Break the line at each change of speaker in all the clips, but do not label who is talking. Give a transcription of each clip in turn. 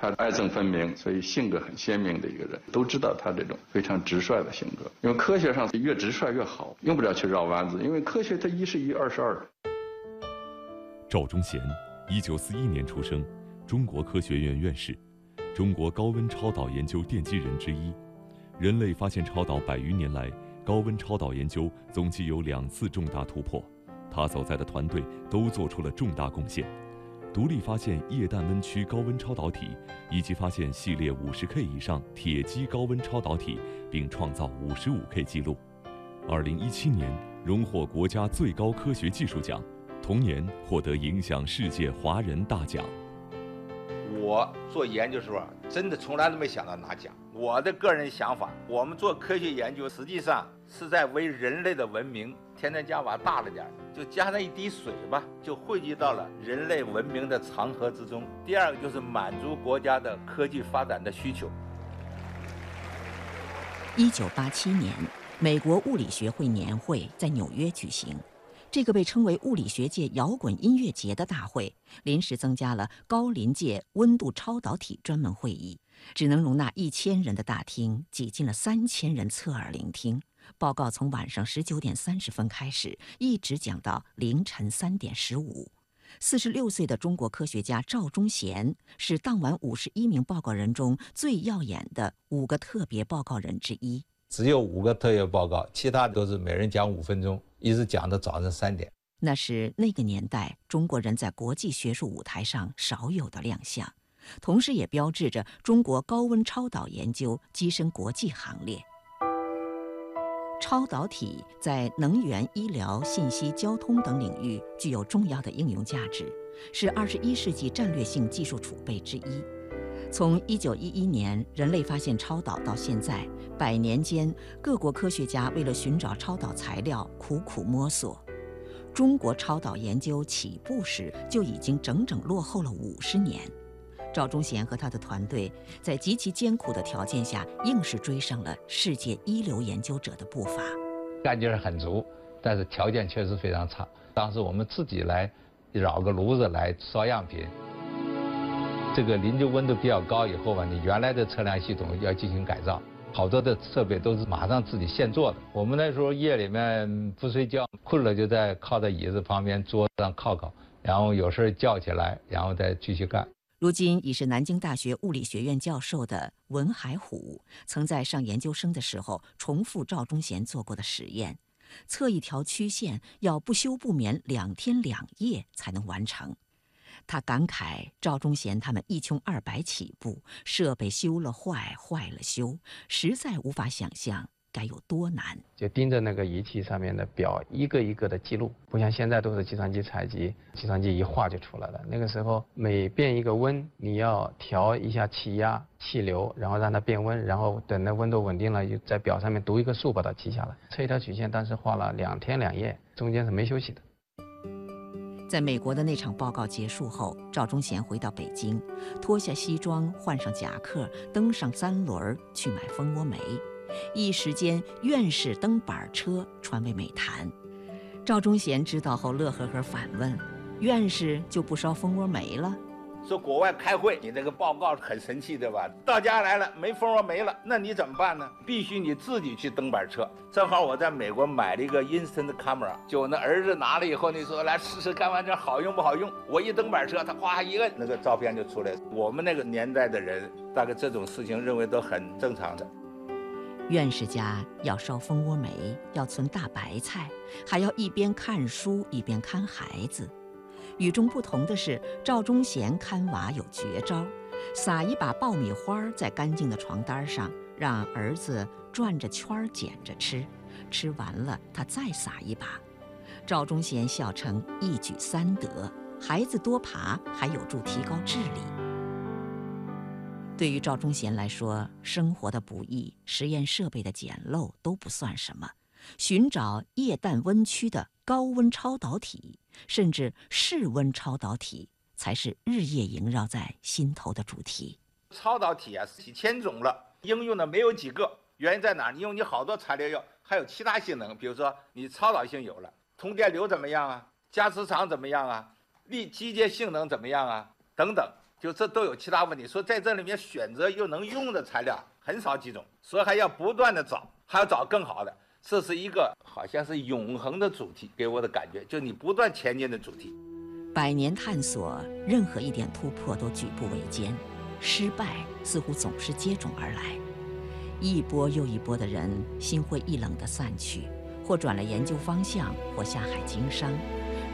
他爱憎分明，所以性格很鲜明的一个人，都知道他这种非常直率的性格。因为科学上越直率越好，用不着去绕弯子，因为科学它一是一，二是二。
赵忠贤，一九四一年出生，中国科学院院士，中国高温超导研究奠基人之一。人类发现超导百余年来，高温超导研究总计有两次重大突破，他所在的团队都做出了重大贡献。独立发现液氮温区高温超导体，以及发现系列五十 K 以上铁基高温超导体，并创造五十五 K 记录。二零一七年荣获国家最高科学技术奖，同年获得影响世界华人大奖。
我做研究时候，真的从来都没想到拿奖。我的个人想法，我们做科学研究，实际上是在为人类的文明添砖加瓦，大了点。就加上一滴水吧，就汇集到了人类文明的长河之中。第二个就是满足国家的科技发展的需求。
一九八七年，美国物理学会年会在纽约举行，这个被称为物理学界摇滚音乐节的大会，临时增加了高临界温度超导体专门会议，只能容纳一千人的大厅挤进了三千人侧耳聆听。报告从晚上十九点三十分开始，一直讲到凌晨三点十五。四十六岁的中国科学家赵忠贤是当晚五十一名报告人中最耀眼的五个特别报告人之一。
只有五个特别报告，其他都是每人讲五分钟，一直讲到早上三点。
那是那个年代中国人在国际学术舞台上少有的亮相，同时也标志着中国高温超导研究跻身国际行列。超导体在能源、医疗、信息、交通等领域具有重要的应用价值，是二十一世纪战略性技术储备之一。从一九一一年人类发现超导到现在，百年间各国科学家为了寻找超导材料苦苦摸索。中国超导研究起步时就已经整整落后了五十年。赵忠贤和他的团队在极其艰苦的条件下，硬是追上了世界一流研究者的步伐。
干劲儿很足，但是条件确实非常差。当时我们自己来绕个炉子来烧样品，这个临界温度比较高以后吧，你原来的测量系统要进行改造，好多的设备都是马上自己现做的。我们那时候夜里面不睡觉，困了就在靠在椅子旁边桌子上靠靠，然后有事叫起来，然后再继续干。
如今已是南京大学物理学院教授的文海虎，曾在上研究生的时候重复赵忠贤做过的实验，测一条曲线要不休不眠两天两夜才能完成。他感慨赵忠贤他们一穷二白起步，设备修了坏，坏了修，实在无法想象。该有多难？
就盯着那个仪器上面的表，一个一个的记录，不像现在都是计算机采集，计算机一画就出来了。那个时候每变一个温，你要调一下气压、气流，然后让它变温，然后等那温度稳定了，就在表上面读一个数，把它记下来。测一条曲线，当时画了两天两夜，中间是没休息的。
在美国的那场报告结束后，赵忠贤回到北京，脱下西装，换上夹克，登上三轮去买蜂窝煤。一时间，院士登板车传为美谈。赵忠贤知道后，乐呵呵反问：“院士就不烧蜂窝煤了？”
说国外开会，你这个报告很神气，对吧？到家来了，没蜂窝煤了，那你怎么办呢？必须你自己去登板车。正好我在美国买了一个 instant camera，就我那儿子拿了以后，你说来试试看，完这好用不好用？我一登板车，他哗一摁，那个照片就出来。我们那个年代的人，大概这种事情认为都很正常的。
院士家要烧蜂窝煤，要存大白菜，还要一边看书一边看孩子。与众不同的是，赵忠贤看娃有绝招：撒一把爆米花在干净的床单上，让儿子转着圈捡着吃，吃完了他再撒一把。赵忠贤笑称一举三得，孩子多爬还有助提高智力。对于赵忠贤来说，生活的不易、实验设备的简陋都不算什么，寻找液氮温区的高温超导体，甚至室温超导体，才是日夜萦绕在心头的主题。
超导体啊，几千种了，应用的没有几个。原因在哪？你用你好多材料要，还有其他性能，比如说你超导性有了，通电流怎么样啊？加磁场怎么样啊？力机械性能怎么样啊？等等。就这都有其他问题。说在这里面选择又能用的材料很少几种，所以还要不断的找，还要找更好的。这是一个好像是永恒的主题，给我的感觉，就你不断前进的主题。
百年探索，任何一点突破都举步维艰，失败似乎总是接踵而来。一波又一波的人心灰意冷地散去，或转了研究方向，或下海经商。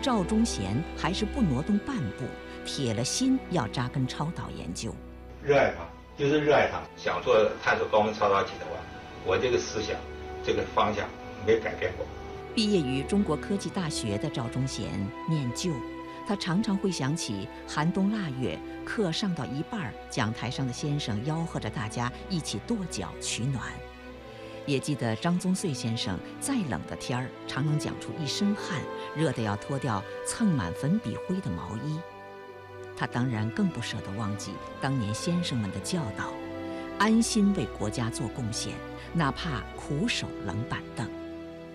赵忠贤还是不挪动半步，铁了心要扎根超导研究。
热爱它，就是热爱它。想做探索高温超导体的话，我这个思想。这个方向没改变过。
毕业于中国科技大学的赵忠贤念旧，他常常会想起寒冬腊月，课上到一半，讲台上的先生吆喝着大家一起跺脚取暖。也记得张宗穗先生，再冷的天儿，常能讲出一身汗，热得要脱掉蹭满粉笔灰的毛衣。他当然更不舍得忘记当年先生们的教导，安心为国家做贡献。哪怕苦守冷板凳，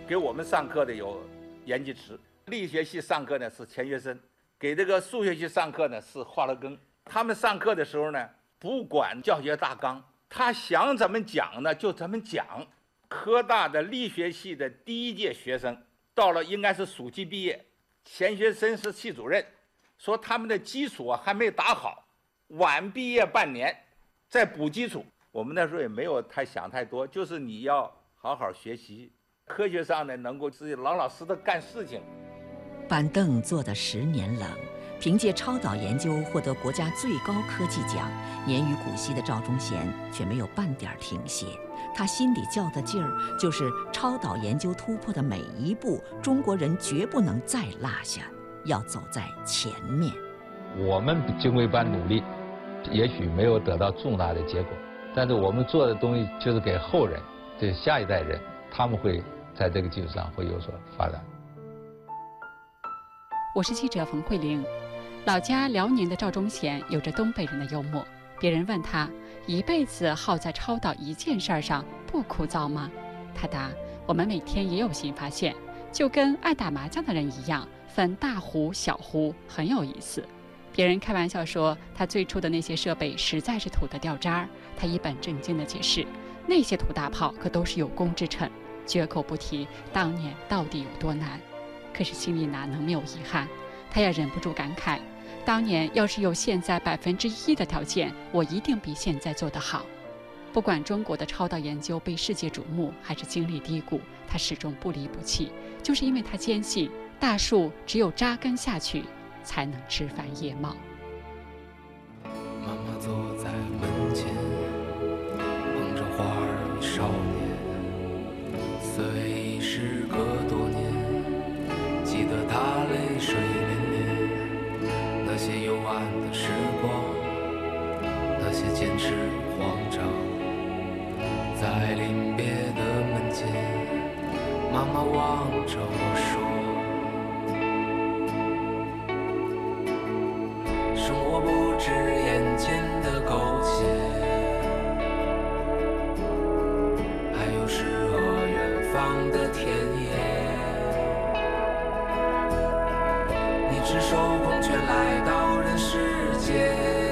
给我们上课的有严吉池，力学系上课呢是钱学森，给这个数学系上课呢是华罗庚。他们上课的时候呢，不管教学大纲，他想怎么讲呢就怎么讲。科大的力学系的第一届学生到了应该是暑期毕业，钱学森是系主任，说他们的基础啊还没打好，晚毕业半年，再补基础。我们那时候也没有太想太多，就是你要好好学习，科学上呢能够自己老老实实干事情。
板凳坐得十年冷，凭借超导研究获得国家最高科技奖，年逾古稀的赵忠贤却没有半点停歇。他心里较的劲儿，就是超导研究突破的每一步，中国人绝不能再落下，要走在前面。
我们经过一番努力，也许没有得到重大的结果。但是我们做的东西就是给后人，对下一代人，他们会在这个基础上会有所发展。
我是记者冯慧玲。老家辽宁的赵忠贤有着东北人的幽默。别人问他一辈子耗在超导一件事儿上不枯燥吗？他答：我们每天也有新发现，就跟爱打麻将的人一样，分大胡小胡，很有意思。别人开玩笑说，他最初的那些设备实在是土得掉渣儿。他一本正经地解释，那些土大炮可都是有功之臣，绝口不提当年到底有多难。可是心里哪能没有遗憾？他也忍不住感慨，当年要是有现在百分之一的条件，我一定比现在做得好。不管中国的超导研究被世界瞩目，还是经历低谷，他始终不离不弃，就是因为他坚信，大树只有扎根下去。才能枝繁叶茂。
妈妈坐在门前，捧着花儿与少年。虽已时隔多年，记得他泪水涟涟。那些幽暗的时光，那些坚持与慌张。在临别的门前，妈妈望着我说。赤手空拳来到人世间